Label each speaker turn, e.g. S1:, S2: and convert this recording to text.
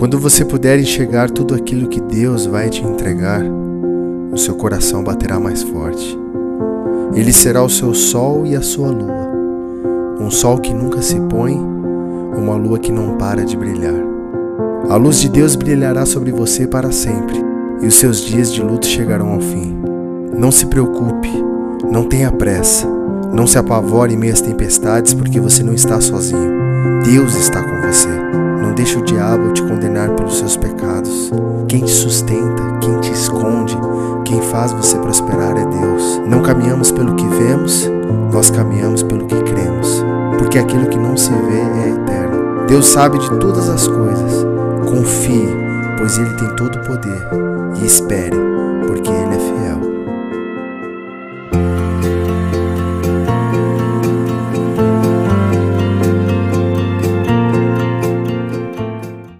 S1: Quando você puder enxergar tudo aquilo que Deus vai te entregar, o seu coração baterá mais forte. Ele será o seu sol e a sua lua, um sol que nunca se põe, uma lua que não para de brilhar. A luz de Deus brilhará sobre você para sempre, e os seus dias de luto chegarão ao fim. Não se preocupe, não tenha pressa, não se apavore em meio às tempestades, porque você não está sozinho. Deus está com você. Não deixe o diabo te condenar pelos seus pecados. Quem te sustenta, quem te esconde, quem faz você prosperar é Deus. Não caminhamos pelo que vemos, nós caminhamos pelo que cremos, porque aquilo que não se vê é eterno. Deus sabe de todas as coisas. Confie, pois Ele tem todo o poder, e espere, porque Ele